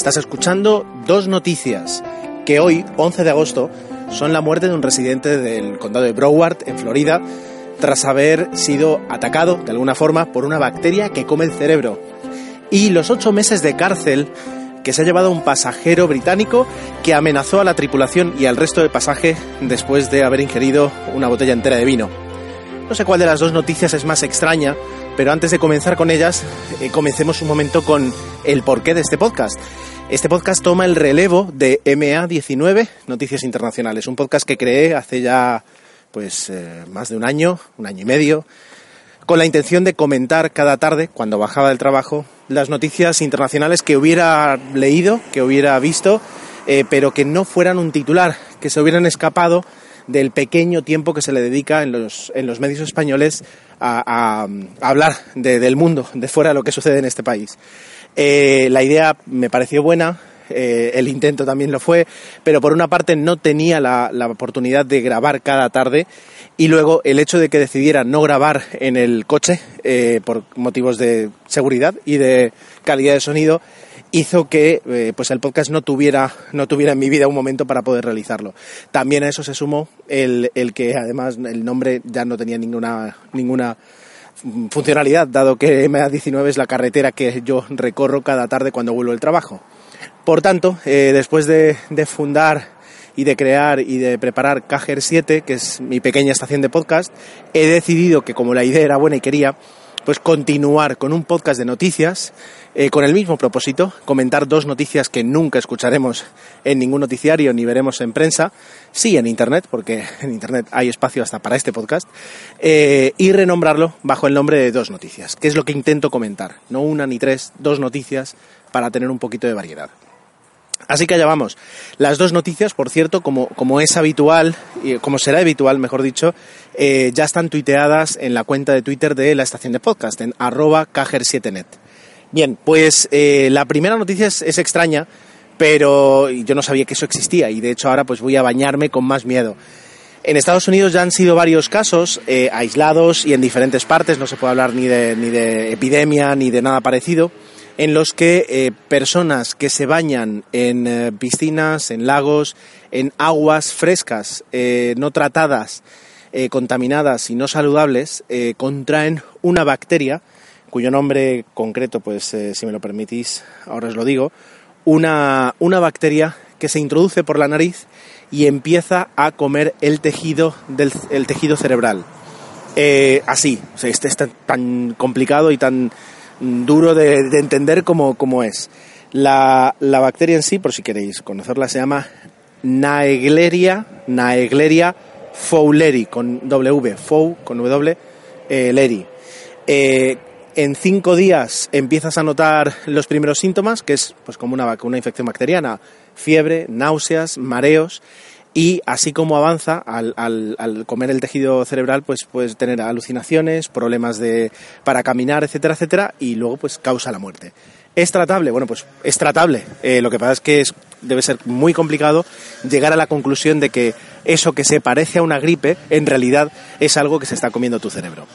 Estás escuchando dos noticias que hoy, 11 de agosto, son la muerte de un residente del condado de Broward, en Florida, tras haber sido atacado de alguna forma por una bacteria que come el cerebro. Y los ocho meses de cárcel que se ha llevado un pasajero británico que amenazó a la tripulación y al resto del pasaje después de haber ingerido una botella entera de vino. No sé cuál de las dos noticias es más extraña, pero antes de comenzar con ellas, eh, comencemos un momento con el porqué de este podcast. Este podcast toma el relevo de MA19, Noticias Internacionales, un podcast que creé hace ya pues eh, más de un año, un año y medio, con la intención de comentar cada tarde, cuando bajaba del trabajo, las noticias internacionales que hubiera leído, que hubiera visto, eh, pero que no fueran un titular, que se hubieran escapado del pequeño tiempo que se le dedica en los, en los medios españoles a, hablar del mundo, de fuera de lo que sucede en este país. Eh, la idea me pareció buena, eh, el intento también lo fue, pero por una parte no tenía la, oportunidad de grabar cada tarde y luego el hecho de que decidiera no grabar en el coche eh, por motivos de seguridad y de calidad de sonido hizo que pues el podcast no tuviera no tuviera en mi vida un momento para poder realizarlo. También a eso se sumó el, el que además el nombre ya no tenía ninguna ninguna funcionalidad, dado que MA19 es la carretera que yo recorro cada tarde cuando vuelvo del trabajo. Por tanto, eh, después de, fundar y de crear y de preparar Cajer 7, que es mi pequeña estación de podcast, he decidido que como la idea era buena y quería, pues continuar con un podcast de noticias eh, con el mismo propósito, comentar dos noticias que nunca escucharemos en ningún noticiario ni veremos en prensa, sí en Internet, porque en Internet hay espacio hasta para este podcast, eh, y renombrarlo bajo el nombre de dos noticias, que es lo que intento comentar, no una ni tres, dos noticias para tener un poquito de variedad. Así que allá vamos. Las dos noticias, por cierto, como, como es habitual, como será habitual, mejor dicho, eh, ya están tuiteadas en la cuenta de Twitter de la estación de podcast, en arroba cajer7net. Bien, pues eh, la primera noticia es, extraña, pero yo no sabía que eso existía y de hecho ahora pues voy a bañarme con más miedo. En Estados Unidos ya han sido varios casos eh, aislados y en diferentes partes, no se puede hablar ni de, ni de epidemia ni de nada parecido, en los que eh, personas que se bañan en piscinas, en lagos, en aguas frescas, no tratadas, contaminadas y no saludables, contraen una bacteria cuyo nombre concreto, pues eh, si me lo permitís, ahora os lo digo, una, una bacteria que se introduce por la nariz y empieza a comer el tejido, del, el tejido cerebral. Eh, así, este es tan, complicado y tan duro de, entender como, es. La, la, bacteria en sí, por si queréis conocerla, se llama Naegleria, Naegleria fowleri, con W, fow, con W, eh, leri. Eh, en cinco días empiezas a notar los primeros síntomas, que es pues como una, una infección bacteriana, fiebre, náuseas, mareos, y así como avanza, al, al, comer el tejido cerebral, pues puedes tener alucinaciones, problemas de, para caminar, etcétera, etcétera, y luego pues causa la muerte. ¿Es tratable? Bueno, pues es tratable. Eh, lo que pasa es que es, debe ser muy complicado llegar a la conclusión de que eso que se parece a una gripe, en realidad es algo que se está comiendo tu cerebro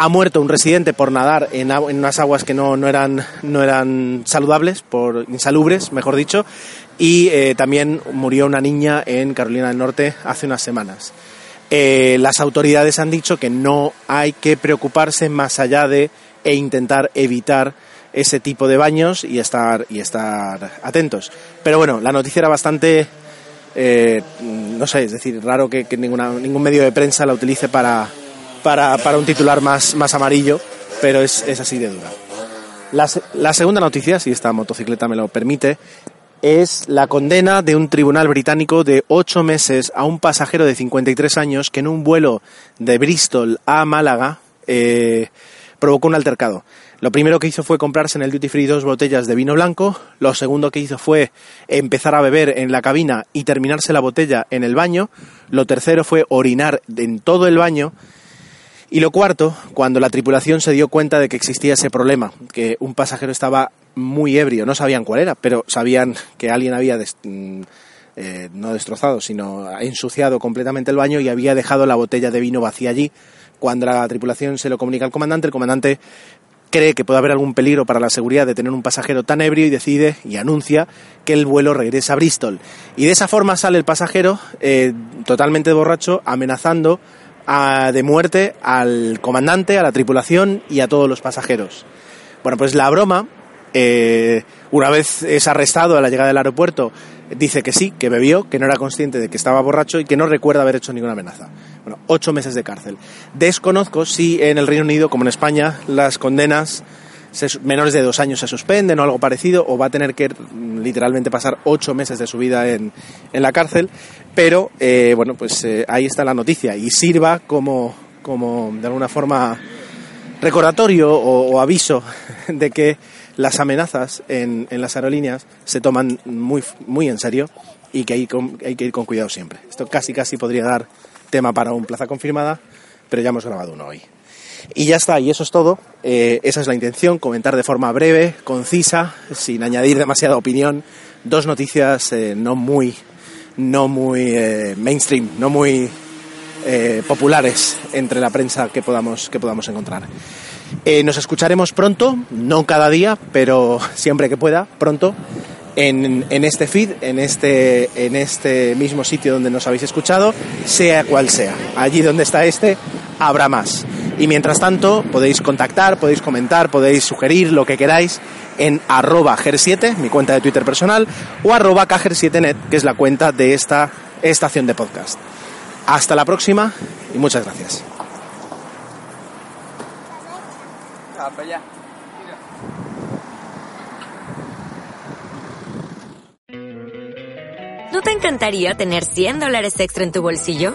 ha muerto un residente por nadar en, unas aguas que no, eran, no eran saludables, por insalubres, mejor dicho, y eh, también murió una niña en Carolina del Norte hace unas semanas. Eh, las autoridades han dicho que no hay que preocuparse más allá de e intentar evitar ese tipo de baños y estar, y estar atentos. Pero bueno, la noticia era bastante, eh, no sé, es decir, raro que, ninguna, ningún medio de prensa la utilice para, para, para un titular más, más amarillo, pero es, es así de dura. La, la segunda noticia, si esta motocicleta me lo permite, es la condena de un tribunal británico de ocho meses a un pasajero de 53 años que en un vuelo de Bristol a Málaga eh, provocó un altercado. Lo primero que hizo fue comprarse en el duty free dos botellas de vino blanco. Lo segundo que hizo fue empezar a beber en la cabina y terminarse la botella en el baño. Lo tercero fue orinar en todo el baño. Y lo cuarto, cuando la tripulación se dio cuenta de que existía ese problema, que un pasajero estaba muy ebrio, no sabían cuál era, pero sabían que alguien había mm, eh, no destrozado, sino ensuciado completamente el baño y había dejado la botella de vino vacía allí. Cuando la tripulación se lo comunica al comandante, el comandante cree que puede haber algún peligro para la seguridad de tener un pasajero tan ebrio y decide y anuncia que el vuelo regresa a Bristol. Y de esa forma sale el pasajero eh, totalmente borracho amenazando de muerte al comandante, a la tripulación y a todos los pasajeros. Bueno, pues la broma, eh, una vez es arrestado a la llegada del aeropuerto, dice que sí, que bebió, que no era consciente de que estaba borracho y que no recuerda haber hecho ninguna amenaza. Bueno, ocho meses de cárcel. Desconozco si en el Reino Unido, como en España, las condenas menores de dos años se suspenden o algo parecido, o va a tener que mm, literalmente pasar ocho meses de su vida en, en la cárcel, pero eh, bueno, pues eh, ahí está la noticia y sirva como, como de alguna forma recordatorio o, aviso de que las amenazas en, en, las aerolíneas se toman muy, muy en serio y que hay, hay que ir con cuidado siempre. Esto casi casi podría dar tema para un plaza confirmada, pero ya hemos grabado uno hoy. Y ya está, y eso es todo. Eh, esa es la intención, comentar de forma breve, concisa, sin añadir demasiada opinión, dos noticias eh, no muy, no muy eh, mainstream, no muy populares entre la prensa que podamos, que podamos encontrar. nos escucharemos pronto, no cada día, pero siempre que pueda, pronto, en, en, este feed, en este, en este mismo sitio donde nos habéis escuchado, sea cual sea. Allí donde está este, habrá más. Y mientras tanto, podéis contactar, podéis comentar, podéis sugerir lo que queráis en arroba ger7, mi cuenta de Twitter personal, o arroba cager7net, que es la cuenta de esta estación de podcast. Hasta la próxima y muchas gracias. ¿No te encantaría tener 100 dólares extra en tu bolsillo?